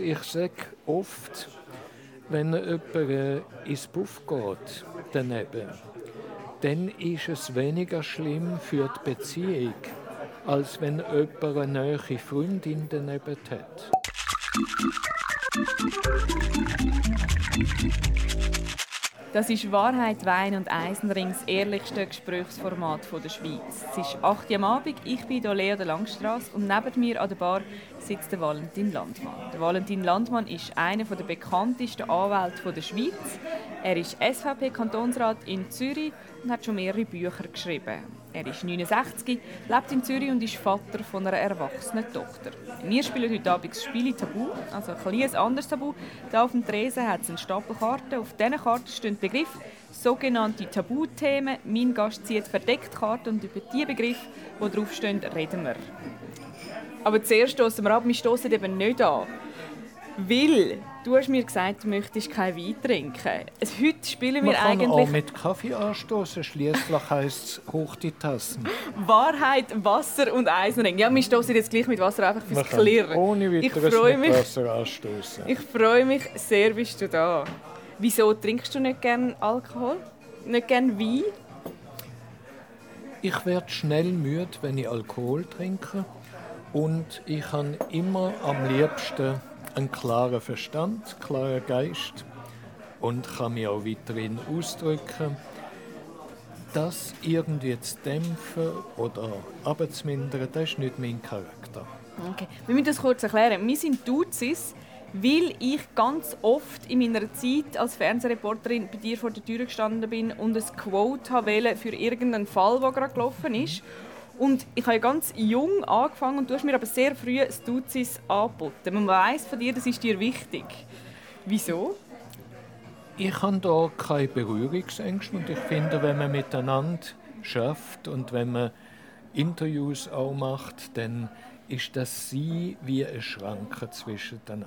ich sage oft, wenn jemand äh, ins Puff geht, daneben, dann ist es weniger schlimm für die Beziehung, als wenn jemand eine neue Freundin daneben hat. Das ist Wahrheit, Wein und Eisenring, das ehrlichste Gesprächsformat der Schweiz. Es ist 8 Uhr am Abend, ich bin hier Leo der Langstrasse und neben mir an der Bar sitzt der Valentin Landmann. Der Valentin Landmann ist einer der bekanntesten Anwälte der Schweiz. Er ist SVP-Kantonsrat in Zürich und hat schon mehrere Bücher geschrieben. Er ist 69, lebt in Zürich und ist Vater von einer erwachsenen Tochter. Wir spielen heute Abend das Spiel Tabu, also ein kleines anderes Tabu. Hier auf dem Tresen hat es eine Stapel Karten. Auf diesen Karten stehen Begriffe, sogenannte Tabuthemen. Mein Gast zieht verdeckt Karten und über die Begriffe, die draufstehen, reden wir. Aber zuerst stoßen wir ab, wir stoßen eben nicht an. Weil du hast mir gesagt, du möchtest keinen Wein trinken. Also heute spielen wir Man kann eigentlich auch mit Kaffee anstoßen. Schließlich heisst es hoch die Tassen. Wahrheit, Wasser und Eisenring. Ja, wir stoßen jetzt gleich mit Wasser einfach fürs Klirren. ohne Ich weiteres freue mit mich. Wasser anstoßen. Ich freue mich sehr, bist du da. Wieso trinkst du nicht gern Alkohol? Nicht gern Wein? Ich werde schnell müde, wenn ich Alkohol trinke. Und ich habe immer am liebsten einen klaren Verstand, klaren Geist und kann mich auch weiterhin ausdrücken. Das irgendwie zu dämpfen oder abzumindern, das ist nicht mein Charakter. Okay. Wir müssen das kurz erklären. Wir sind Duzis, weil ich ganz oft in meiner Zeit als Fernsehreporterin bei dir vor der Tür gestanden bin und ein Quote wollte für irgendeinen Fall, der gerade gelaufen ist. Und ich habe ganz jung angefangen und du hast mir aber sehr früh das Duzis angeboten. Man weiss von dir, das ist dir wichtig. Wieso? Ich habe da keine Berührungsängste und ich finde, wenn man miteinander schafft und wenn man Interviews auch macht, dann ist das sie wie eine Schranke zwischeneinander.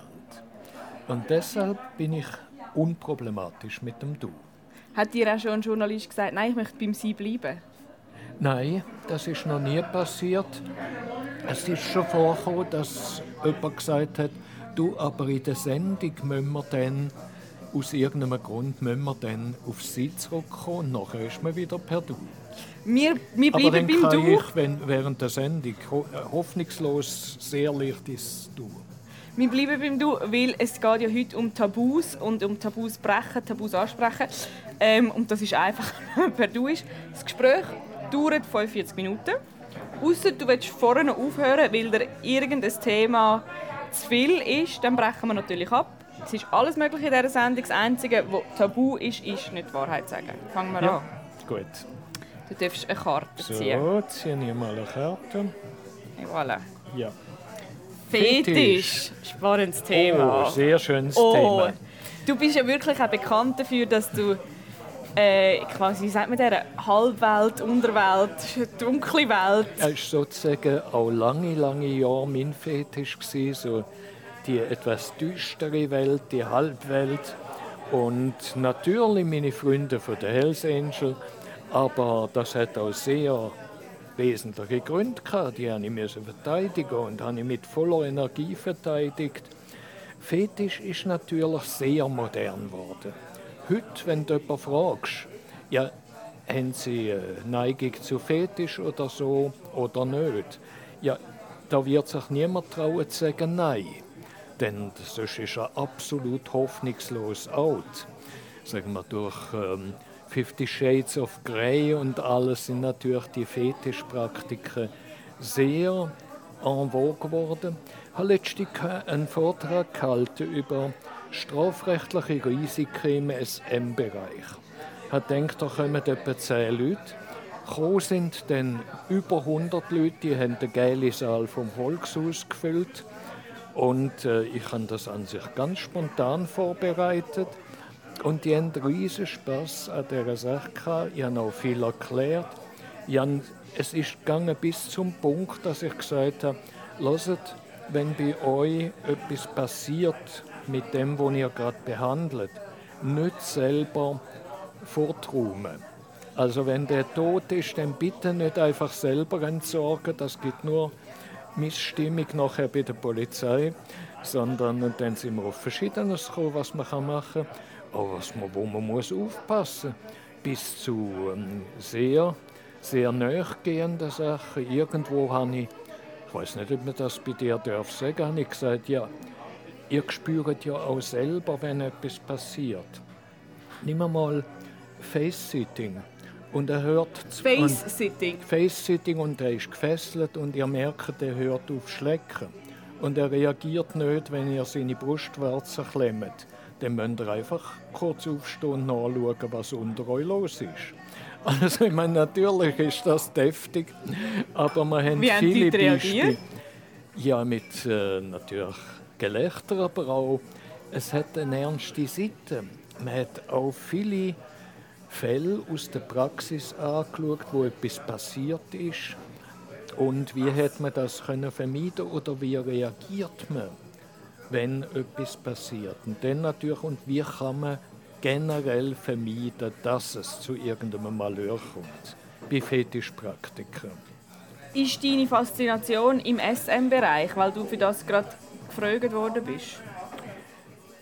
Und deshalb bin ich unproblematisch mit dem Du. Hat dir auch schon ein Journalist gesagt, nein, ich möchte beim Sie bleiben? Nein, das ist noch nie passiert. Es ist schon vorgekommen, dass jemand gesagt hat, du, aber in der Sendung müssen wir dann, aus irgendeinem Grund, müssen wir dann auf Sie zurückkommen. Und nachher ist man wieder per Du. Wir, wir Aber bleiben dann beim kann Du. ich wenn, während der Sendung ho äh, hoffnungslos sehr leicht ins Du. Wir bleiben beim Du, weil es geht ja heute um Tabus und um Tabus brechen, Tabus ansprechen. Ähm, und das ist einfach, per Du ist. Das Gespräch dauert 45 Minuten. Ausser du willst vorne aufhören, weil dir irgendein Thema zu viel ist, dann brechen wir natürlich ab. Es ist alles möglich in dieser Sendung. Das Einzige, was tabu ist, ist nicht die Wahrheit sagen. Fangen wir Ja, an. gut. Du darfst eine Karte ziehen. So, ziehe ich mal eine Karte. Voilà. Ja. Fetisch. Spannendes Thema. Oh, sehr schönes Oh, Thema. du bist ja wirklich auch bekannt dafür, dass du äh, quasi, sagt man der, Halbwelt, Unterwelt, dunkle Welt. Es war sozusagen auch lange, lange Jahre mein Fetisch, gewesen, so die etwas düstere Welt, die Halbwelt. Und natürlich meine Freunde von der Hells Angel, aber das hat auch sehr wesentliche Gründe gehabt. Die habe ich verteidigen und habe ich mit voller Energie verteidigt. Fetisch ist natürlich sehr modern geworden. Heute, wenn du jemanden fragst, ja, haben sie Neigung zu Fetisch oder so oder nicht, ja, da wird sich niemand trauen zu sagen Nein. Denn sonst ist er absolut hoffnungslos alt. Sagen wir, durch ähm, Fifty Shades of Grey und alles sind natürlich die Fetischpraktiken sehr en vogue geworden. Ich habe letztens einen Vortrag gehalten über strafrechtliche Risiken im SM-Bereich. Ich gedacht, da kommen etwa 10 Leute. Gekommen sind dann über 100 Leute, die haben den geile Saal vom Volkshaus gefüllt. Und äh, ich habe das an sich ganz spontan vorbereitet. Und die haben riesen Spass an dieser Sache gehabt. Ich habe auch viel erklärt. Habe, es ist gegangen bis zum Punkt, dass ich gesagt habe, hört, wenn bei euch etwas passiert mit dem, was ihr gerade behandelt, nicht selber forträumen. Also wenn der tot ist, dann bitte nicht einfach selber entsorgen. Das gibt nur Missstimmung nachher bei der Polizei, sondern dann sind wir auf Verschiedenes gekommen, was man machen kann, auch was man, wo man muss aufpassen bis zu ähm, sehr, sehr nachgehenden Sachen. Irgendwo habe ich, ich weiß nicht, ob man das bei dir darf sagen, habe ich gesagt, ja, ihr spürt ja auch selber, wenn etwas passiert. Nimm mal Face-Sitting. Und er hört Face-Sitting. Face-Sitting und er ist gefesselt und ihr merkt, er hört auf Schlecken. Und er reagiert nicht, wenn ihr seine Brustwarze klemmt. Dann müsst ihr einfach kurz aufstehen und nachschauen, was unter euch los ist. Also, ich meine, natürlich ist das deftig, aber wir haben Wie viele haben reagiert? Ja, mit äh, natürlich Gelächter, aber auch, es hat eine ernste Seite. Man hat auch viele Fälle aus der Praxis angeschaut, wo etwas passiert ist. Und wie hat man das können vermeiden oder wie reagiert man, wenn etwas passiert? Und dann natürlich, und wie kann man generell vermeiden, dass es zu irgendeinem Malheur kommt? Bei Fetischpraktikern. Ist deine Faszination im SM-Bereich, weil du für das gerade gefragt worden bist?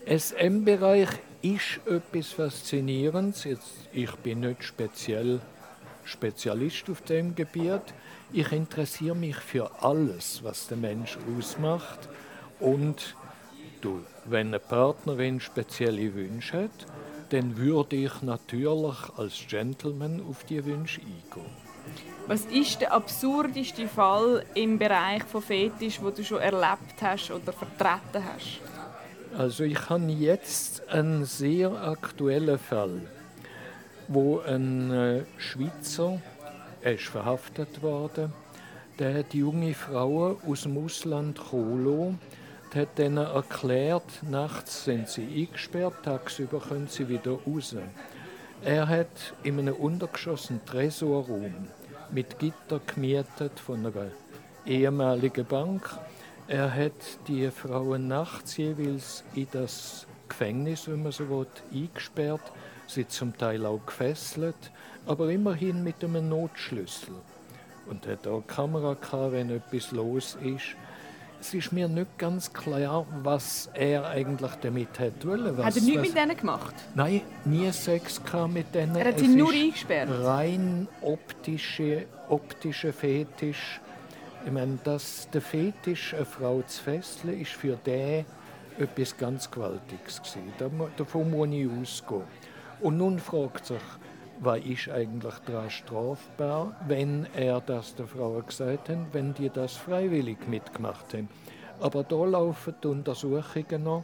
SM-Bereich ist etwas Faszinierendes. Jetzt, ich bin nicht speziell Spezialist auf dem Gebiet. Ich interessiere mich für alles, was der Mensch ausmacht. Und du, wenn eine Partnerin spezielle Wünsche hat, dann würde ich natürlich als Gentleman auf die Wünsche eingehen. Was ist der absurdeste Fall im Bereich von Fetisch, wo du schon erlebt hast oder vertreten hast? Also ich habe jetzt einen sehr aktuellen Fall, wo ein äh, Schweizer, er ist verhaftet worden, der hat junge Frauen aus dem Ausland der hat ihnen erklärt, nachts sind sie eingesperrt, tagsüber können sie wieder raus. Er hat in einem Untergeschoss einen Tresorraum mit Gitter gemietet von einer ehemaligen Bank. Er hat die Frauen nachts jeweils in das Gefängnis, wenn man so will, eingesperrt, sie zum Teil auch gefesselt, aber immerhin mit einem Notschlüssel. Und hat auch Kamera gehabt, wenn etwas los ist. Es ist mir nicht ganz klar, was er eigentlich damit hat wollen. Was, Hat er nichts mit denen gemacht? Nein, nie Sex mit denen. Er hat Es sie nur eingesperrt? Rein optische, optische Fetisch. Ich meine, dass der Fetisch, eine Frau zu fesseln, ist für den etwas ganz Gewaltiges gewesen. Davon muss ich ausgehen. Und nun fragt sich, was ist eigentlich daran strafbar, wenn er das der Frau gesagt hat, wenn die das freiwillig mitgemacht haben. Aber da laufen die Untersuchungen noch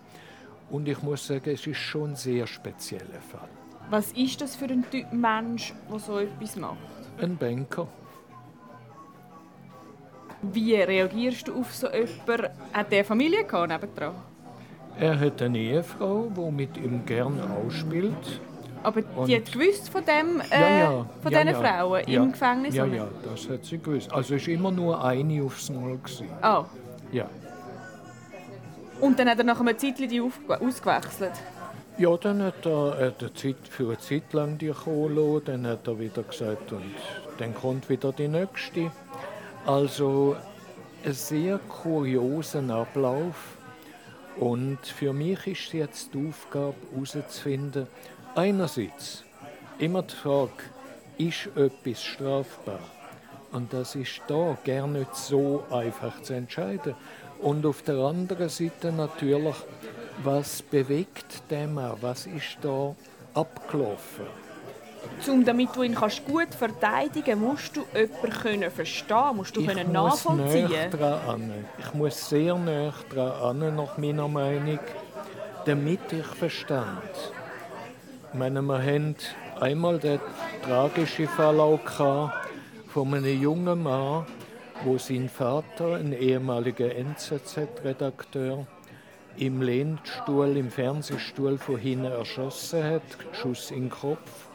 und ich muss sagen, es ist schon ein sehr spezieller Fall. Was ist das für ein Typ Mensch, der so etwas macht? Ein Banker. Wie reagierst du auf so jemanden? Hat der Familie gehabt nebendran? Er hat eine Ehefrau, die mit ihm gern ausspielt. Aber Und- die hat gewusst von, dem, äh, von ja, diesen ja. Frauen ja. im Gefängnis? Ja, ja, das hat sie gewusst. Also es war immer nur eine aufs Mal. Gewesen. Ah. Ja. Und dann hat er nach einer Zeit die ausgewechselt. ja, dann hat er, er hat eine Zeit, für eine Zeit lang die lassen, dann hat er wieder gesagt, und dann kommt wieder die nächste. Also ein sehr kurioser Ablauf. Und für mich ist jetzt die Aufgabe herauszufinden, einerseits immer die Frage, ist etwas strafbar? Und das ist da gar nicht so einfach zu entscheiden. Und auf der anderen Seite natürlich, was bewegt den Mann? Was ist da abgelaufen? Um, damit du ihn kannst gut verteidigen musst du jemanden können verstehen, musst du können muss nachvollziehen. näher dran an. Ich muss sehr näher dran an, nach meiner Meinung, damit ich verstand. Meine, wir haben einmal den tragischen Fall gehabt von einem jungen Mann, wo sein Vater, ein ehemaliger NZZ-Redakteur, im Lehnstuhl, im Fernsehstuhl von hinten erschossen hat, Schuss in den Kopf.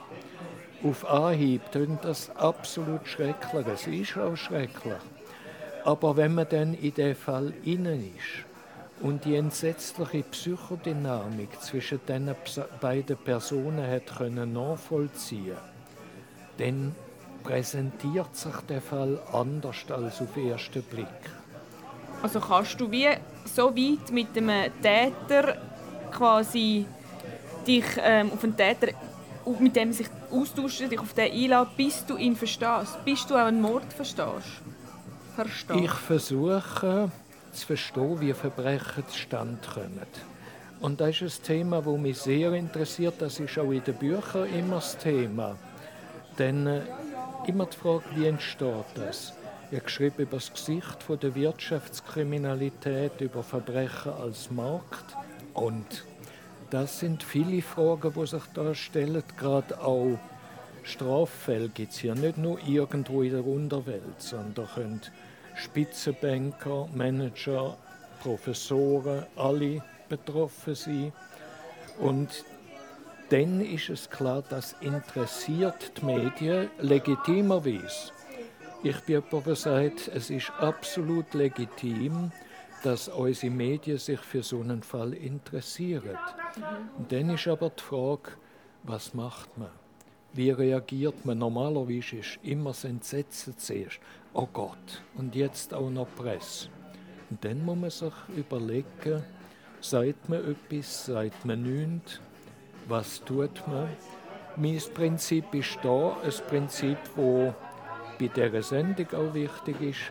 Auf Anhieb tönt das absolut schrecklich. Es ist auch schrecklich. Aber wenn man dann in den Fall innen ist und die entsetzliche Psychodynamik zwischen diesen beiden Personen hat können nachvollziehen, dann präsentiert sich der Fall anders als auf den ersten Blick. Also kannst du wie so weit mit einem Täter quasi dich ähm, auf einen Täter, mit dem sich austauschen, dich auf den einladen, bis du ihn verstehst, bis du auch einen Mord verstehst? Verstehst. Ich versuche zu verstehen, wie Verbrechen zustande kommen. Und das ist ein Thema, das mich sehr interessiert. Das ist auch in den Büchern immer das Thema. Denn äh, immer die Frage, wie entsteht das? Ich geschrieben über das Gesicht der Wirtschaftskriminalität, über Verbrechen als Markt. Und das sind viele Fragen, die sich da stellen. Gerade auch Straffälle gibt es hier nicht nur irgendwo in der Unterwelt, sondern können Spitzenbanker, Manager, Professoren, alle betroffen sein. Und dann ist es klar, das interessiert die Medien legitimerweise. Ich bin jemand, der sagt, es ist absolut legitim, dass unsere Medien sich für so einen Fall interessieren. Und dann ist aber die Frage, was macht man? Wie reagiert man? Normalerweise ist immer das Entsetzen zuerst. Oh Gott, und jetzt auch noch Presse. Und dann muss man sich überlegen, sagt man etwas, sagt man nichts, was tut man? Mein Prinzip ist da, ein Prinzip, das bei dieser Sendung auch wichtig ist,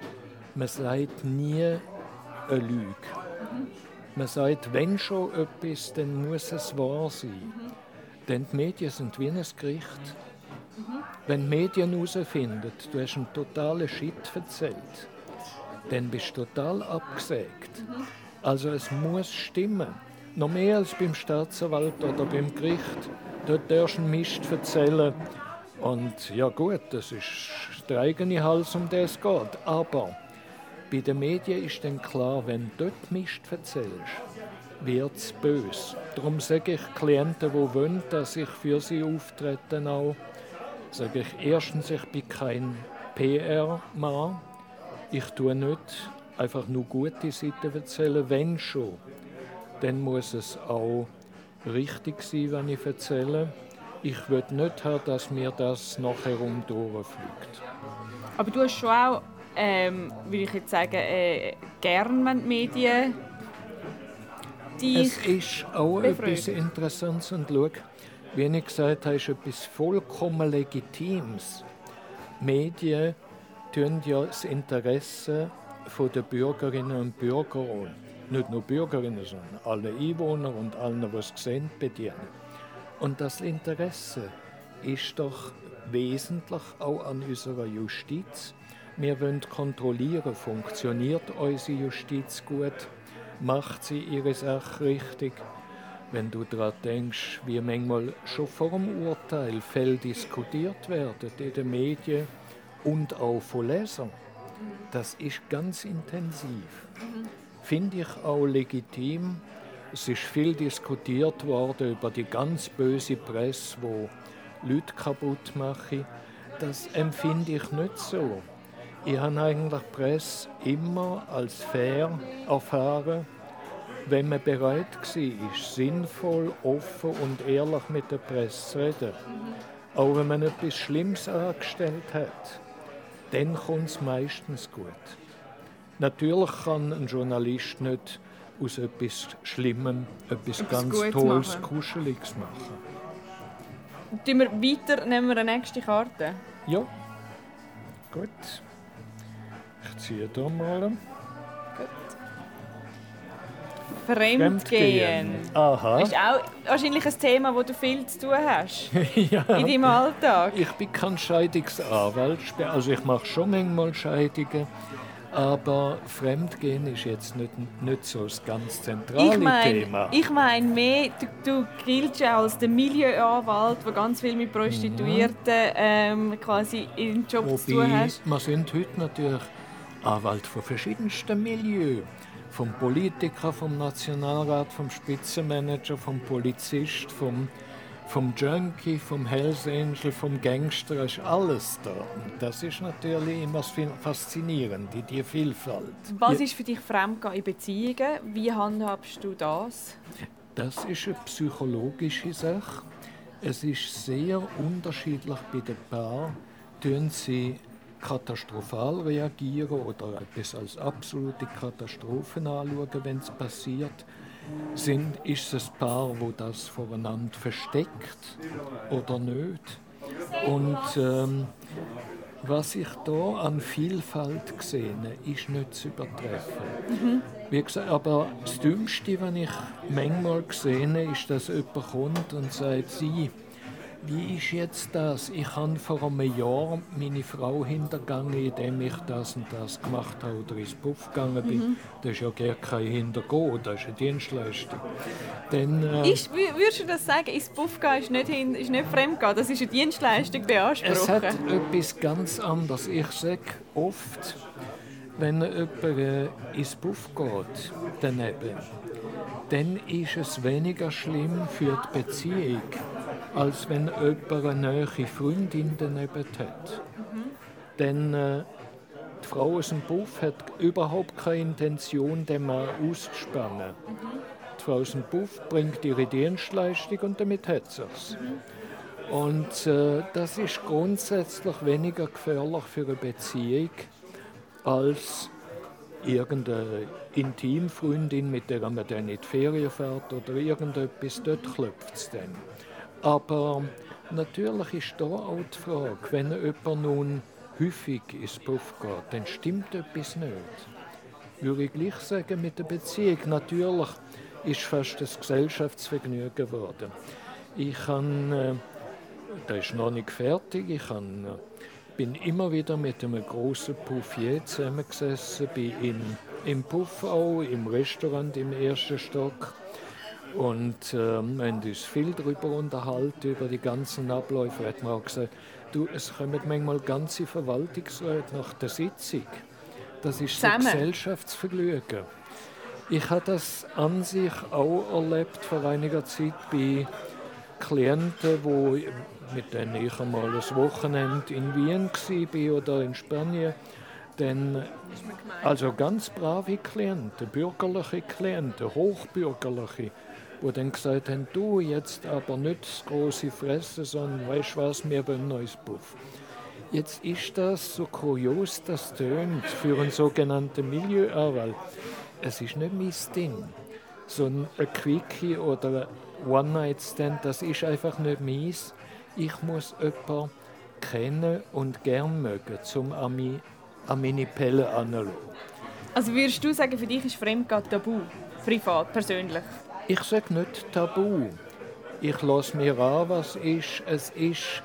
man sagt nie eine Lüge. Man sagt, wenn schon etwas, dann muss es wahr sein. Denn die Medien sind wie ein Gericht. Wenn die Medien herausfinden, du hast einen totalen Shit erzählt, dann bist du total abgesägt. Also es muss stimmen. Noch mehr als beim Staatsanwalt oder beim Gericht. Dort darfst du einen Mist erzählen, und ja gut, das ist der eigene Hals, um den es geht. Aber bei den Medien ist dann klar, wenn du dort Mist erzählst, wird es böse. Darum sage ich Klienten, die wollen, dass ich für sie auftrete, auch, sage ich erstens, ich bin kein PR-Mann. Ich tue nicht einfach nur gute Seiten erzählen, wenn schon. Dann muss es auch richtig sein, wenn ich erzähle ich würde nicht haben, dass mir das nachher durchfliegt. Aber du hast schon auch, ähm, würde ich jetzt sagen, äh, gern, wenn die Medien Es ist auch befragen. etwas Interessantes und schau, wie ich gesagt habe, ist etwas vollkommen Legitimes. Medien tun ja das Interesse der Bürgerinnen und Bürger nicht nur Bürgerinnen, sondern alle Einwohner und allen, die es sehen, bedienen. Und das Interesse ist doch wesentlich auch an unserer Justiz. Wir wollen kontrollieren, funktioniert unsere Justiz gut, macht sie ihre Sache richtig. Wenn du daran denkst, wie manchmal schon vor dem Urteil Fälle diskutiert werden in den Medien und auch von Lesern, das ist ganz intensiv. Finde ich auch legitim, es ist viel diskutiert worden über die ganz böse Presse, wo Leute kaputt macht. Das empfinde ich nicht so. Ich habe eigentlich Presse immer als fair erfahren, wenn man bereit war, sinnvoll, offen und ehrlich mit der Presse zu reden. Auch wenn man etwas Schlimmes angestellt hat, dann kommt es meistens gut. Natürlich kann ein Journalist nicht aus etwas Schlimmem etwas, etwas ganz Gutes Tolles, machen. Kuscheliges machen. Tun wir weiter, nehmen wir eine nächste Karte? Ja. Gut. Ich ziehe hier mal. Gut. Fremdgehen. Aha. Ist auch wahrscheinlich ein Thema, das du viel zu tun hast. ja. In deinem Alltag. Ich bin kein Scheidungsanwalt. Also ich mache schon manchmal Scheidungen. Aber Fremdgehen ist jetzt nicht, nicht so das ganz zentrale ich mein, Thema. Ich meine mehr, du, du giltst ja als der Milieuanwalt, der ganz viel mit Prostituierten ähm, quasi im Job Wobei, zu tun hat. Wir sind heute natürlich Anwalt von verschiedensten Milieus. Vom Politiker, vom Nationalrat, vom Spitzenmanager, vom Polizist, vom vom Junkie, vom Hells Angel, vom Gangster, ist alles da. Und das ist natürlich immer faszinierend, die Vielfalt. Was ist für dich Fremdgehen in Beziehungen? Wie handhabst du das? Das ist eine psychologische Sache. Es ist sehr unterschiedlich bei den Paaren. Tun sie katastrophal reagieren oder etwas als absolute Katastrophen anschauen, wenn es passiert, sind, ist es ein Paar, wo das voreinander versteckt oder nicht. Und ähm, was ich hier an Vielfalt sehe, ist nicht zu übertreffen. Mhm. Wie gesagt, aber das Dümmste, was ich manchmal sehe, ist, dass jemand kommt und sagt, sie, wie ist jetzt das? Ich habe vor einem Jahr meine Frau hintergangen, indem ich das und das gemacht habe oder ins Puff gegangen bin. Mhm. Das ist ja gar kein Hintergehen, das ist eine Dienstleistung. Dann, äh, ist, würdest du das sagen, ins Puff gehen ist nicht, hin, ist nicht fremdgehen, das ist eine Dienstleistung beanspruchen? Es hat etwas ganz anderes. Ich sage oft, wenn jemand äh, ins Puff geht, daneben, dann ist es weniger schlimm für die Beziehung als wenn jemand eine neue Freundin daneben hat. Mhm. Denn äh, die Frau aus dem Buff hat überhaupt keine Intention, den Mann auszuspannen. Mhm. Die Frau aus dem Buff bringt ihre Dienstleistung und damit hat sie es. Mhm. Und äh, das ist grundsätzlich weniger gefährlich für eine Beziehung als irgendeine Intimfreundin, mit der man dann in die Ferien fährt oder irgendetwas, dort klopft es dann. Aber natürlich ist da auch die Frage, wenn jemand nun häufig ins Puff geht, dann stimmt etwas nicht. Würde ich gleich sagen mit der Beziehung. Natürlich ist fast das Gesellschaftsvergnügen geworden. Ich kann, äh, das ist noch nicht fertig, ich kann, äh, bin immer wieder mit einem großen Puffier zusammengesessen, bin in, im Puff auch, im Restaurant im ersten Stock und äh, wir haben uns viel darüber unterhalten, über die ganzen Abläufe. Hat mir auch gesagt, du, es kommen manchmal ganze Verwaltungsräte nach der Sitzung. Das ist so ein Gesellschaftsvergnügen. Ich habe das an sich auch erlebt vor einiger Zeit bei Klienten, wo, mit denen ich einmal ein Wochenende in Wien war oder in Spanien. Denn, also ganz brave Klienten, bürgerliche Klienten, hochbürgerliche, die dann gesagt haben, du jetzt aber nicht das große Fressen, sondern weißt was, wir wollen neues Puff. Jetzt ist das so kurios, das tönt für einen sogenannten Milieuanwalt. Es ist nicht mein Ding. So ein Quickie oder One-Night-Stand, das ist einfach nicht meins. Ich muss jemanden kennen und gern mögen, um an, meine Pelle anzuschauen. Also würdest du sagen, für dich ist Fremdgehen tabu? Privat, persönlich? Ich sage nicht tabu. Ich lasse mir an, was ist. Es ist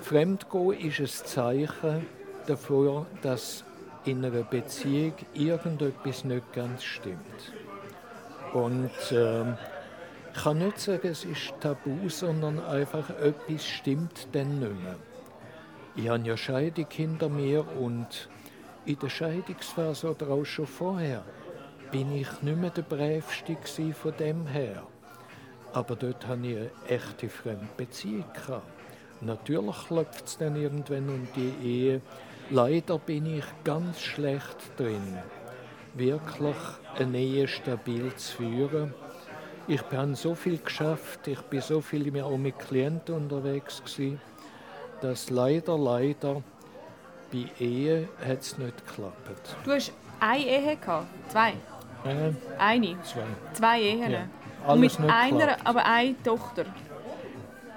Fremdgehen ist ein Zeichen dafür, dass in einer Beziehung irgendetwas nicht ganz stimmt. Und äh, ich kann nicht sagen, es ist tabu, sondern einfach etwas stimmt dann nicht mehr. Ich habe ja Scheidung hinter mir und in der Scheidungsphase oder auch schon vorher bin ich nicht mehr der Brävste von dem her. Aber dort hatte ich eine echte Fremdbeziehung. Natürlich klopft es dann irgendwann um die Ehe. Leider bin ich ganz schlecht drin, wirklich eine Ehe stabil zu führen. Ich habe so viel geschafft, ich bin so viel auch mit Klienten unterwegs gewesen, dass leider, leider bei Ehe hat es nicht geklappt. Du hast eine Ehe gehabt? Zwei? Eine? Zwei. Zwei Ehen? Ja. Alles Und mit einer, klappt. aber eine Tochter?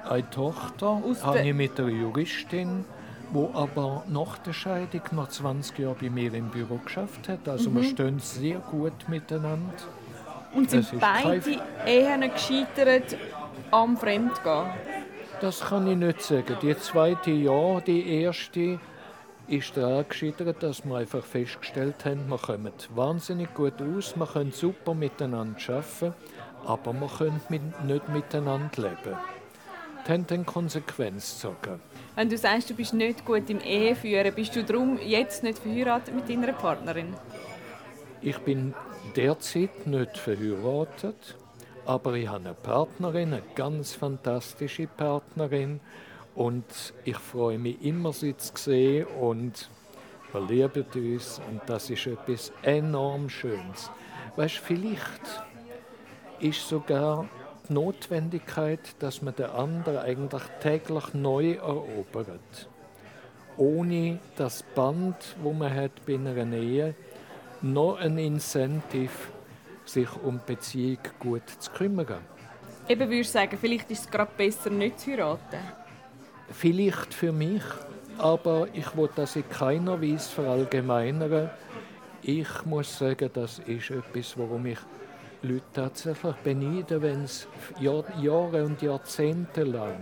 Eine Tochter habe ich mit einer Juristin, die aber nach der Scheidung noch 20 Jahre bei mir im Büro geschafft hat. Also mhm. wir stehen sehr gut miteinander. Und sind beide Ehen gescheitert am Fremdgehen? Das kann ich nicht sagen. Die zweite ja, die erste ist daran gescheitert, dass wir einfach festgestellt haben, wir kommen wahnsinnig gut aus, wir können super miteinander arbeiten, aber wir können nicht miteinander leben. Das haben dann Konsequenz gezogen. Wenn du sagst, du bist nicht gut im Eheführen, bist du darum jetzt nicht verheiratet mit deiner Partnerin? Ich bin derzeit nicht verheiratet, aber ich habe eine Partnerin, eine ganz fantastische Partnerin, und ich freue mich immer, sie zu sehen und wir lieben uns und das ist etwas enorm Schönes. Weißt, vielleicht ist sogar die Notwendigkeit, dass man den anderen eigentlich täglich neu erobert. ohne das Band, wo man hat bei einer Ehe, noch ein Incentive, sich um Beziehung gut zu kümmern. Eben würde ich sagen, vielleicht ist es gerade besser, nicht zu heiraten. Vielleicht für mich, aber ich will das in keiner Weise verallgemeinern. Ich muss sagen, das ist etwas, worum ich Leute tatsächlich beneiden, wenn sie Jahr, Jahre und Jahrzehnte lang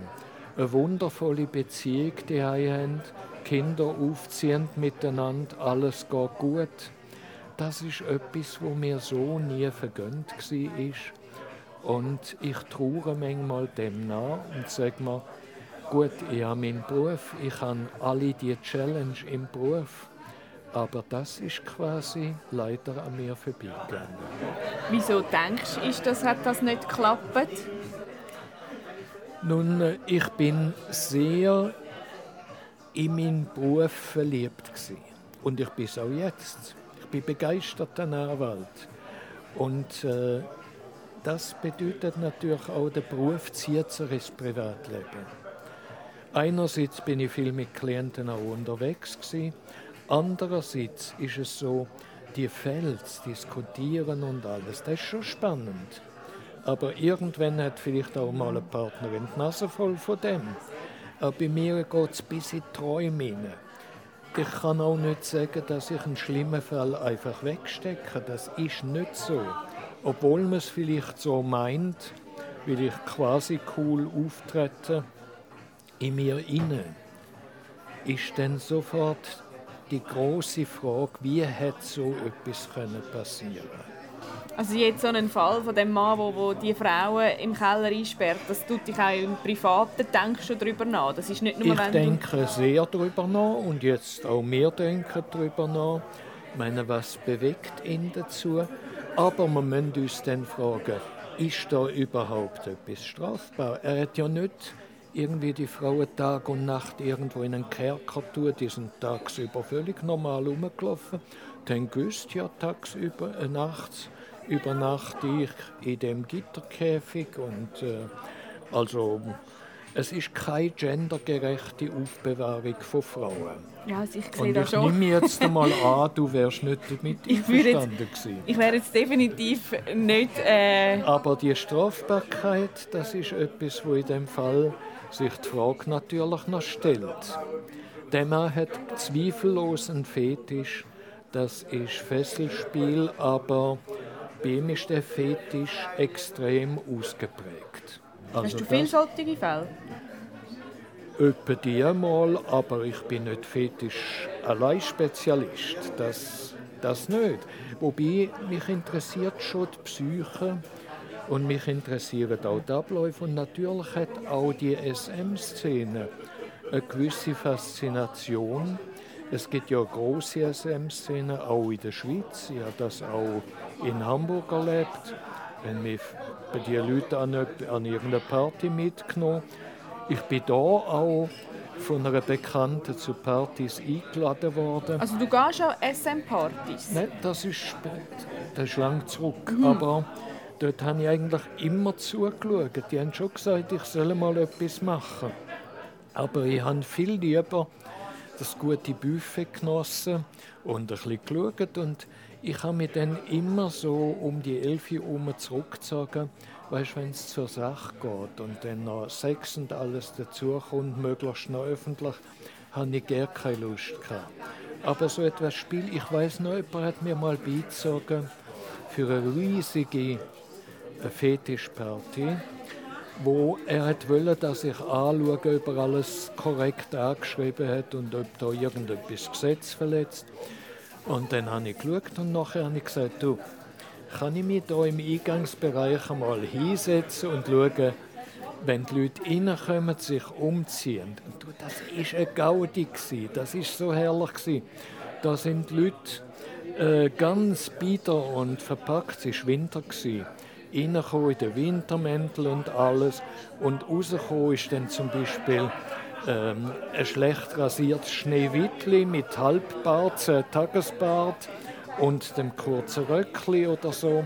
eine wundervolle Beziehung die haben, Kinder aufziehen miteinander, alles geht gut. Das ist etwas, wo mir so nie vergönnt war. Und ich traue manchmal dem nach und sage mir, gut, ich habe meinen Beruf, ich habe alle die Challenge im Beruf, aber das ist quasi leider an mir vorbeigegangen. Wieso denkst du, das, hat das nicht geklappt? Nun, ich bin sehr in meinen Beruf verliebt gewesen. und ich bin es auch jetzt. Ich bin begeisterter Anwalt und äh, das bedeutet natürlich auch, der Beruf zieht sich ins Privatleben. Einerseits bin ich viel mit Klienten auch unterwegs gewesen. Andererseits ist es so, die Fälle diskutieren und alles, das ist schon spannend. Aber irgendwann hat vielleicht auch mal eine Partnerin die Nase voll von dem. Aber bei mir geht es bis in die Träume hinein. Ich kann auch nicht sagen, dass ich einen schlimmen Fall einfach wegstecke. Das ist nicht so. Obwohl man es vielleicht so meint, will ich quasi cool auftreten, in mir inne ist dann sofort die große Frage, wie hätte so etwas passieren können also jetzt so ein Fall von dem Mann, wo, wo die Frauen im Keller einsperrt, das tut dich auch im Privaten, denkst du darüber nach? Das ist nicht nur, ich denke sehr darüber nach und jetzt auch wir denken darüber nach. Ich meine, was bewegt ihn dazu? Aber wir müssen uns dann fragen, ist da überhaupt etwas strafbar? Er hat ja nicht irgendwie die Frauen Tag und Nacht irgendwo in einen Kerker tun, die sind tagsüber völlig normal rumgelaufen, dann gewusst ja tagsüber, äh, nachts übernachte ich in dem Gitterkäfig und äh, also es ist keine gendergerechte Aufbewahrung von Frauen. Ja, also ich sehe und ich nehme jetzt einmal an, du wärst nicht damit einverstanden gewesen. Ich wäre jetzt definitiv nicht... Äh... Aber die Strafbarkeit, das ist etwas, wo in dem Fall sich die Frage natürlich noch stellt. Der Mann hat zweifellos einen Fetisch, das ist Fesselspiel, aber bei ihm ist der Fetisch extrem ausgeprägt. Also Hast du viele solche Fälle? Etwa die einmal, aber ich bin nicht Fetisch allein Spezialist. Das, das nicht. Wobei mich interessiert schon die Psyche und mich interessieren auch die Abläufe. Und natürlich hat auch die SM-Szene eine gewisse Faszination es gibt ja große SM-Szenen, auch in der Schweiz. Ich habe das auch in Hamburg erlebt. Wenn mich bei den Leuten an, an irgendeiner Party mitgenommen. Ich bin da auch von einer Bekannten zu Partys eingeladen worden. Also du gehst auch SM-Partys? Nein, das ist spät. Das ist lang zurück. Mhm. Aber dort habe ich eigentlich immer zugeschaut. Die haben schon gesagt, ich soll mal etwas machen. Aber ich habe viel lieber das gute Buffet genossen und ein bisschen geschaut. Und ich habe mich dann immer so um die elf Uhr zurückgezogen, weißt, wenn es zur Sache geht und dann noch Sex und alles dazukommt, möglichst noch öffentlich, habe ich gar keine Lust gehabt. Aber so etwas Spiel, ich weiß noch, jemand hat mir mal beizogen für eine riesige Fetischparty wo er wollte, dass ich anschaue, ob er alles korrekt angeschrieben hat und ob da irgendetwas Gesetz verletzt. Und dann habe ich geschaut und nachher habe ich gesagt, du, kann ich mich hier im Eingangsbereich einmal hinsetzen und schauen, wenn die Leute reinkommen, sich umziehen. Und du, das war eine Gaudi, das war so herrlich. Da sind die Leute äh, ganz bieder und verpackt, es war Winter. Reingekommen in den Wintermäntel und alles. Und rausgekommen ist dann zum Beispiel ähm, ein schlecht rasiertes Schneewittli mit Halbbart, äh, Tagesbart und dem kurzen Röckli oder so.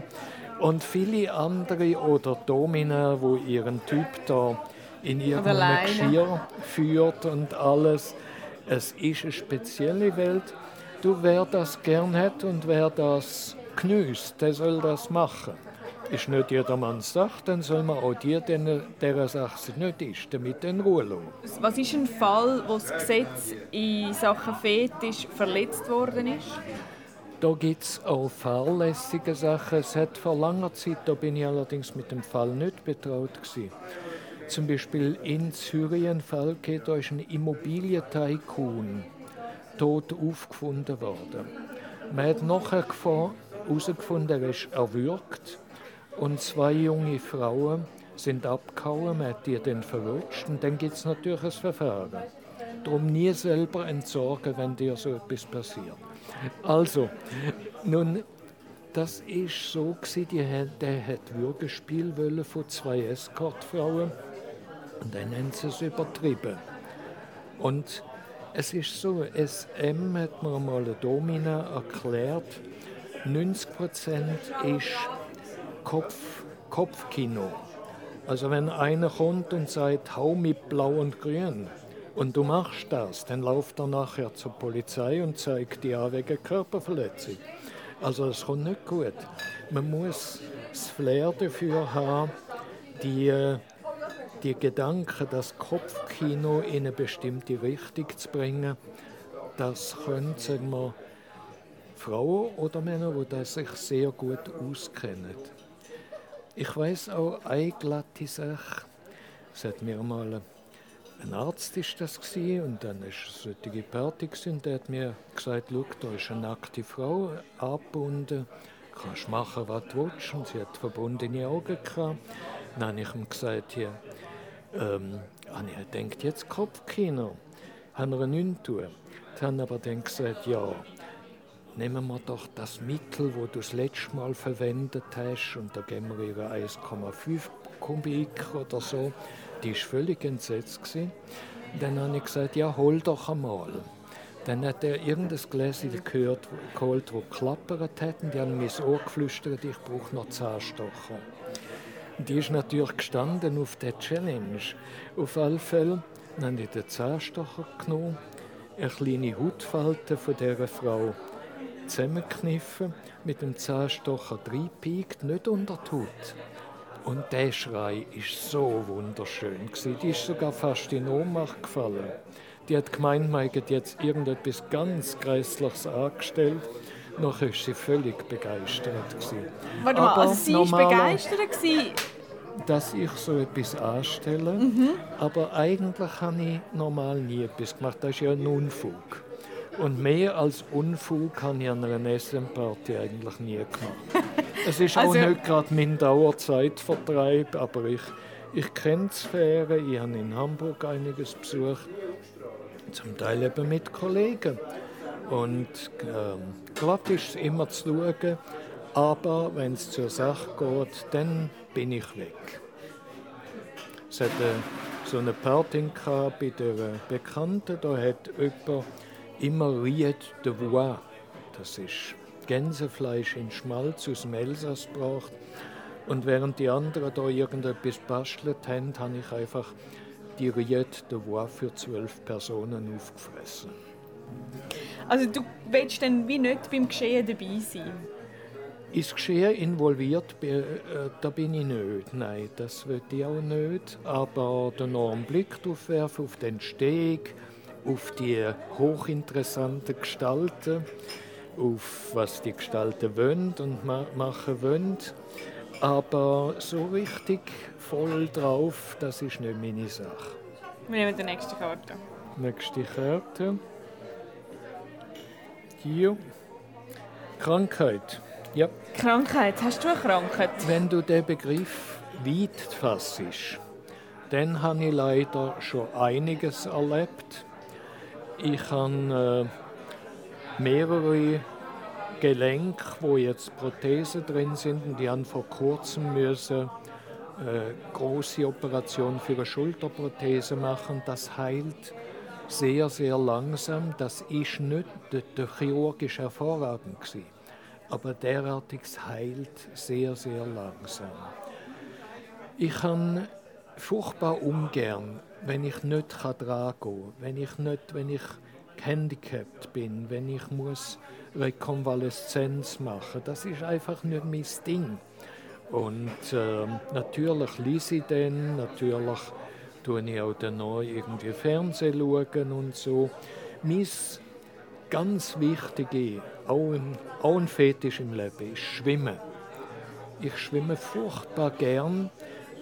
Und viele andere oder Domina, wo ihren Typ da in irgendeinem Geschirr führt und alles. Es ist eine spezielle Welt. Du, wer das gern hat und wer das genießt, der soll das machen. Ist nicht jedermanns Sache, dann soll man auch die, deren Sache nicht ist, damit in Ruhe lassen. Was ist ein Fall, wo das Gesetz in Sachen Fetisch verletzt worden ist? Da gibt es auch fahrlässige Sachen. Es hat vor langer Zeit, da bin ich allerdings mit dem Fall nicht betraut gewesen. Zum Beispiel in Syrien Fall da ist ein Immobilientycoon tot aufgefunden worden. Man hat nachher herausgefunden, er ist erwürgt und zwei junge Frauen sind abgehauen, man hat die dann verrutscht und dann gibt es natürlich ein Verfahren. Darum nie selber entsorgen, wenn dir so etwas passiert. Also, nun, das ist so gewesen, die, der hat Würgespiel wollen von zwei Escortfrauen und dann haben sie es übertrieben. Und es ist so, SM hat mir mal eine Domina erklärt, 90% ist Kopf, Kopfkino. Also wenn einer kommt und sagt, hau mit blau und grün und du machst das, dann läuft er nachher zur Polizei und zeigt dir an wegen Körperverletzung. Also das kommt nicht gut. Man muss das Flair dafür haben, die, die Gedanken, das Kopfkino in eine bestimmte Richtung zu bringen. Das können, sagen wir, Frauen oder Männer, die sich sehr gut auskennen. Ich weiß auch eine glatte Sache. Es hat mir mal ein Arzt ist das gewesen, und dann ist es eine Party und der hat mir gesagt, schau, da ist eine nackte Frau abgebunden, du kannst machen, was du willst. Und sie hat verbundene Augen gehabt. Dann habe ich ihm gesagt, hier, ähm, ich denkt jetzt Kopfkino, haben wir nichts tun. Dann aber dann gesagt, ja, nehmen wir doch das Mittel, wo du das letzte Mal verwendet hast, und da geben wir ihr 1,5 Kubik oder so. Die war völlig entsetzt. Gewesen. Dann habe ich gesagt, ja, hol doch einmal. Dann hat er irgendein Gläschen gehört, geholt, das geklappert hat. Und die haben mir Ohr geflüstert, ich brauche noch Zahnstocher. Die ist natürlich gestanden auf der Challenge. Auf alle Fälle habe ich den Zahnstocher genommen, eine kleine Hautfalte von dieser Frau zusammengekniffen, mit dem Zahnstocher reingepiekt, nicht unter die Haut. Und der Schrei war so wunderschön. Die ist sogar fast in Ohnmacht gefallen. Die hat gemeint, man hätte jetzt irgendetwas ganz Grässliches angestellt. Nachher war sie völlig begeistert. Warte mal, also sie war begeistert? dass ich so etwas anstelle. Mhm. Aber eigentlich habe ich normal nie etwas gemacht. Das ist ja ein Unfug. Und mehr als Unfug habe ich an einer SM-Party eigentlich nie gemacht. es ist also, auch nicht gerade mein Dauerzeitvertreib, aber ich, ich kenne die Sphäre. Ich habe in Hamburg einiges besucht, zum Teil eben mit Kollegen. Und ähm, glatt ist es immer zu schauen, aber wenn es zur Sache geht, dann bin ich weg. Es hat äh, so eine Party bei der Bekannten, da hat jemand immer Ried de Voix, das ist Gänsefleisch in Schmalz aus dem Elsass gebracht. Und während die anderen da irgendetwas bastelt haben, habe ich einfach die Ried de Voix für zwölf Personen aufgefressen. Also du willst dann wie nicht beim Geschehen dabei sein? Ins Geschehen involviert, äh, da bin ich nicht. Nein, das will ich auch nicht. Aber den Blick drauf werfen, auf den Steg, auf die hochinteressanten Gestalten, auf was die Gestalten wollen und machen wollen. Aber so richtig voll drauf, das ist nicht meine Sache. Wir nehmen die nächste Karte. Nächste Karte. Hier. Krankheit. Ja. Krankheit. Hast du eine Krankheit? Wenn du den Begriff weit fassst, dann habe ich leider schon einiges erlebt. Ich habe äh, mehrere Gelenke, wo jetzt Prothesen drin sind, und die haben vor kurzem müssen äh, große Operation für eine Schulterprothese machen. Das heilt sehr, sehr langsam. Das ist nicht der, chirurgisch hervorragend gewesen, aber derartiges heilt sehr, sehr langsam. Ich kann furchtbar ungern wenn ich nicht dran gehen kann, wenn ich, nicht, wenn ich gehandicapt bin, wenn ich muss Rekonvaleszenz machen. Das ist einfach nicht mein Ding. Und äh, natürlich lese ich dann, natürlich tue ich auch dann noch irgendwie Fernsehen schauen und so. Mein ganz wichtige, auch ein, auch ein Fetisch im Leben, ist Schwimmen. Ich schwimme furchtbar gern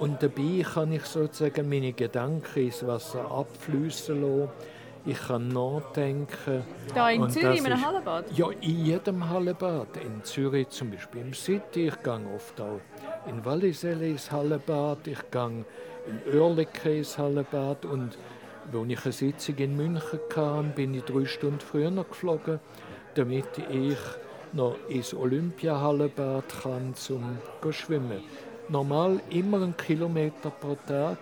und dabei kann ich sozusagen meine Gedanken ins Wasser abfließen lassen. Ich kann nachdenken. Da in Zürich, in einem Hallenbad? Ja, in jedem Hallenbad. In Zürich zum Beispiel im City. Ich gehe oft auch in Walliselle ins Hallenbad. Ich gehe in Oerlikon ins Hallenbad. Und als ich eine Sitzung in München hatte, bin ich drei Stunden früher geflogen, damit ich noch ins Olympiahallenbad kann, um zu schwimmen. Normal immer einen Kilometer pro Tag.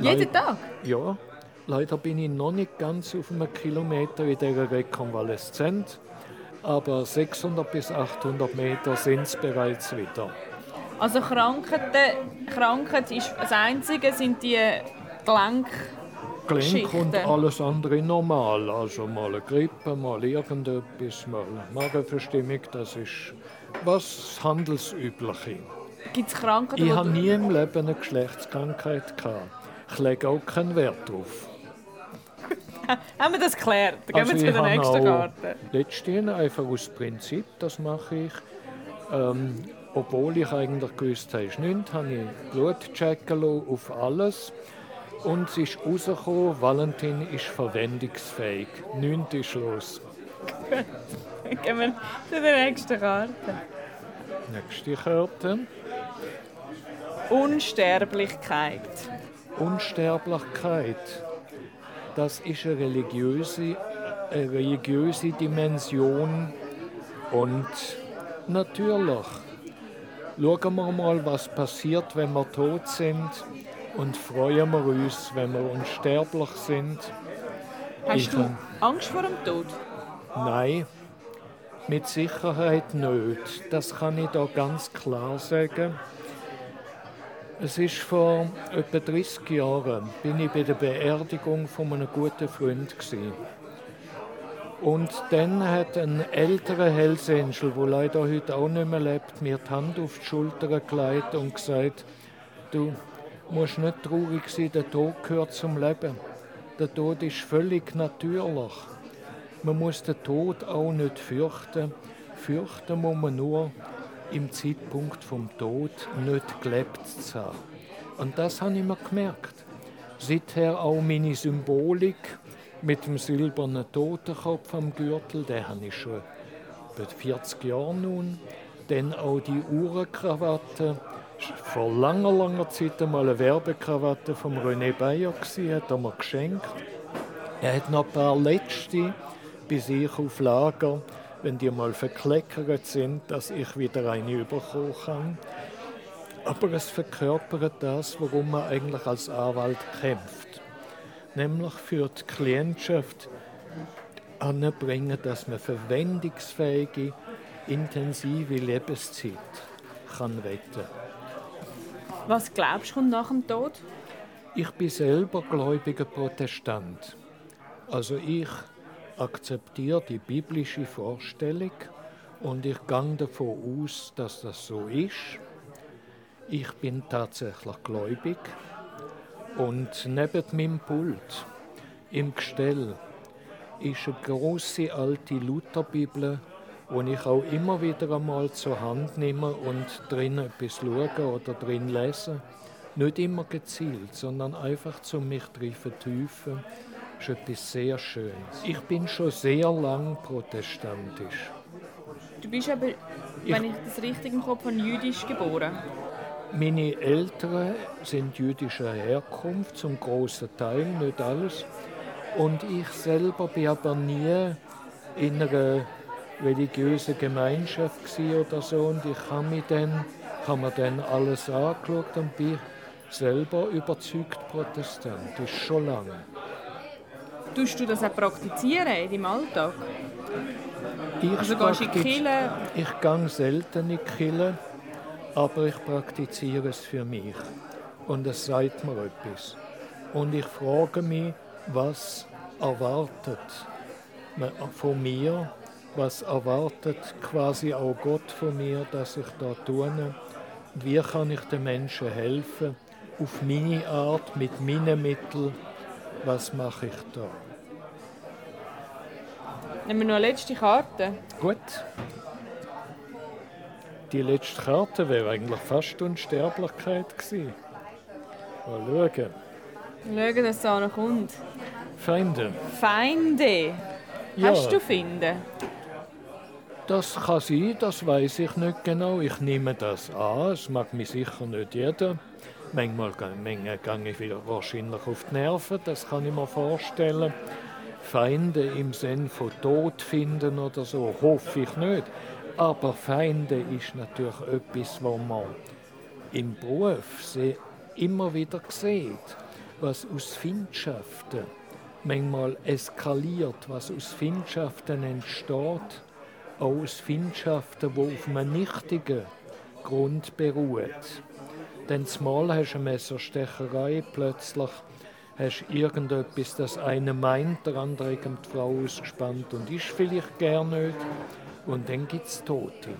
Jeden Tag? Ja. Leider bin ich noch nicht ganz auf einem Kilometer in dieser Rekonvaleszenz, aber 600 bis 800 Meter sind es bereits wieder. Also Krankheit, Krankheit ist das Einzige, sind die Gelenke Gelenk und alles andere normal. Also mal eine Grippe, mal irgendetwas, mal Magenverstimmung, das ist was Handelsübliche. Gibt es Krankheiten? Ich habe nie im Leben eine Geschlechtskrankheit gehabt. Ich lege auch keinen Wert drauf. haben wir das geklärt? Dann gehen also wir zu der nächsten Karte. Letztens einfach aus Prinzip, das mache ich. Ähm, obwohl ich eigentlich gewusst habe, ist nichts, habe ich Blut checken auf alles. Und es ist rausgekommen, Valentin ist verwendungsfähig. Nichts ist los. Dann gehen wir zu der nächsten Karte. Nächste Karte. Unsterblichkeit. Unsterblichkeit das ist eine religiöse, eine religiöse Dimension. Und natürlich schauen wir mal, was passiert, wenn wir tot sind und freuen wir uns, wenn wir unsterblich sind. Hast ich du Angst vor dem Tod? Nein, mit Sicherheit nicht. Das kann ich da ganz klar sagen. Es ist vor etwa 30 Jahren, bin ich bei der Beerdigung von einem guten Freund gewesen. Und dann hat ein älterer Hells Angel, der leider heute auch nicht mehr lebt, mir die Hand auf die Schulter gelegt und gesagt, du musst nicht traurig sein, der Tod gehört zum Leben. Der Tod ist völlig natürlich. Man muss den Tod auch nicht fürchten. Fürchten muss man nur, im Zeitpunkt vom Tod nicht gelebt zu haben. Und das habe ich mir gemerkt. Seither auch meine Symbolik mit dem silbernen Totenkopf am Gürtel, den habe ich schon seit 40 Jahren nun. Dann auch die Uhrenkrawatte. Vor langer, langer Zeit einmal eine Werbekrawatte von René Bayer gewesen, hat er mir geschenkt. Er hat noch ein paar letzte bei sich auf Lager wenn die mal verkleckert sind, dass ich wieder eine bekommen kann. Aber es verkörpert das, worum man eigentlich als Anwalt kämpft. Nämlich für die Klientschaft anbringen, dass man verwendungsfähige, intensive Lebenszeit kann retten Was glaubst du kommt nach dem Tod? Ich bin selber gläubiger Protestant. Also ich akzeptiere die biblische Vorstellung und ich gehe davon aus, dass das so ist. Ich bin tatsächlich gläubig und neben meinem Pult im Gestell ist eine große alte Lutherbibel, die ich auch immer wieder einmal zur Hand nehme und drin etwas schaue oder drin lese. Nicht immer gezielt, sondern einfach zum mich drin vertiefen ist etwas sehr Schönes. Ich bin schon sehr lang protestantisch. Du bist aber, wenn ich, ich das richtig im Kopf habe, jüdisch geboren. Meine Eltern sind jüdischer Herkunft, zum großen Teil, nicht alles. Und ich selber bin aber nie in einer religiösen Gemeinschaft oder so. Und ich habe mir dann, habe mir dann alles angeschaut und bin selber überzeugt Protestant. Das ist schon lange. Tust du das auch praktizieren in deinem Alltag? Ich also gehst in die Kirche? Ich gehe selten in die Kirche, aber ich praktiziere es für mich. Und es sagt mir etwas. Und ich frage mich, was erwartet von mir, was erwartet quasi auch Gott von mir, dass ich da tue. Und wie kann ich den Menschen helfen, auf meine Art, mit meinen Mitteln, was mache ich da? Nehmen wir noch eine letzte Karte. Gut. Die letzte Karte wäre eigentlich fast Unsterblichkeit gewesen. Mal schauen. Schauen, dass es auch noch kommt. Feinde. Feinde? Ja. Hast du Finde? Das kann sein, das weiß ich nicht genau. Ich nehme das an. Es mag mich sicher nicht jeder. Manchmal, gehe ich wieder wahrscheinlich auf die Nerven, das kann ich mir vorstellen. Feinde im Sinn von Tod finden oder so, hoffe ich nicht. Aber Feinde ist natürlich etwas, was man im Beruf immer wieder sieht, was aus Feindschaften manchmal eskaliert, was aus Feindschaften entsteht, auch aus Feindschaften, die auf einem nichtigen Grund beruhen. Denn zumal hast du eine Messerstecherei, plötzlich hast du irgendetwas, das eine meint, der andere gegen die Frau ausgespannt und ist vielleicht gar nicht. Und dann gibt es Tote.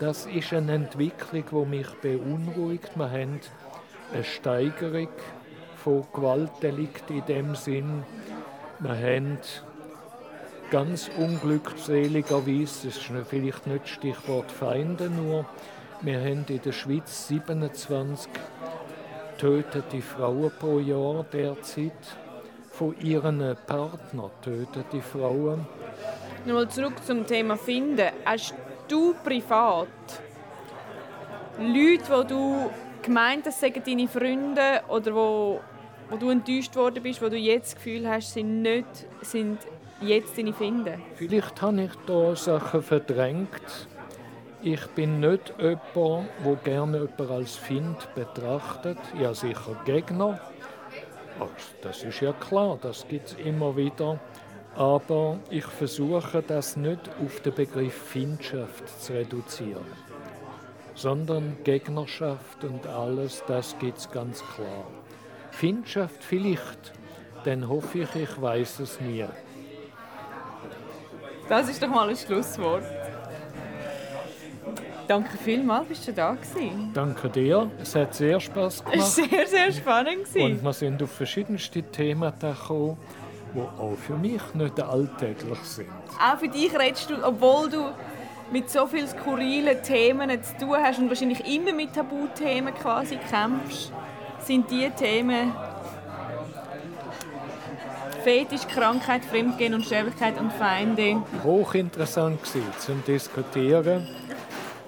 Das ist eine Entwicklung, die mich beunruhigt. Wir haben eine Steigerung von Gewaltdelikten in dem Sinn. Wir haben ganz unglückseligerweise, das ist vielleicht nicht Stichwort Feinde nur, wir haben in der Schweiz 27 tötete Frauen pro Jahr derzeit. Von ihren Partnern tötete Frauen. Nochmal zurück zum Thema Finden. Hast du privat Leute, die du gemeint hast, sagen deine Freunde oder wo, wo du enttäuscht worden bist, wo du jetzt das Gefühl hast, sind nicht sind jetzt deine Finden? Vielleicht habe ich da Sachen verdrängt. Ich bin nicht jemand, der gerne jemanden als Find betrachtet. Ja, sicher Gegner. Das ist ja klar, das gibt es immer wieder. Aber ich versuche das nicht auf den Begriff Findschaft zu reduzieren, sondern Gegnerschaft und alles, das gibt es ganz klar. Findschaft vielleicht, dann hoffe ich, ich weiß es nie. Das ist doch mal ein Schlusswort. Danke vielmals, bist du da gewesen. Danke dir. Es hat sehr Spaß gemacht. Es war sehr, sehr spannend. Und wir sind auf verschiedenste Themen gekommen, die auch für mich nicht alltäglich sind. Auch für dich redest du, obwohl du mit so vielen skurrilen Themen zu tun hast und wahrscheinlich immer mit Tabuthemen quasi kämpfst, sind diese Themen Fetisch, Krankheit, Fremdgehen und Sterblichkeit und Feinde. Hochinteressant gewesen, zum Diskutieren.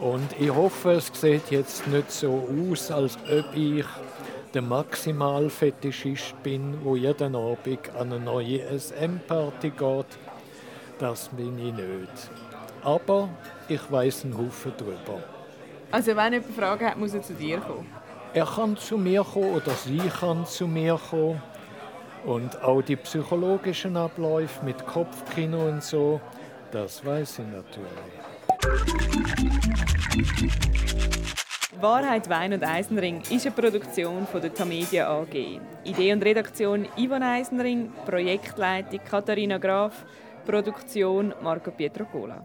Und ich hoffe, es sieht jetzt nicht so aus, als ob ich der Maximalfetischist bin, wo jeden Abend an eine neue SM-Party geht. Das bin ich nicht. Aber ich weiß einen Haufen darüber. Also wenn jemand Fragen hat, muss er zu dir kommen? Er kann zu mir kommen oder sie kann zu mir kommen. Und auch die psychologischen Abläufe mit Kopfkino und so, das weiß ich natürlich. Wahrheit, Wein und Eisenring ist eine Produktion von der Tamedia AG. Idee und Redaktion Ivan Eisenring, Projektleitung Katharina Graf, Produktion Marco Pietro Cola.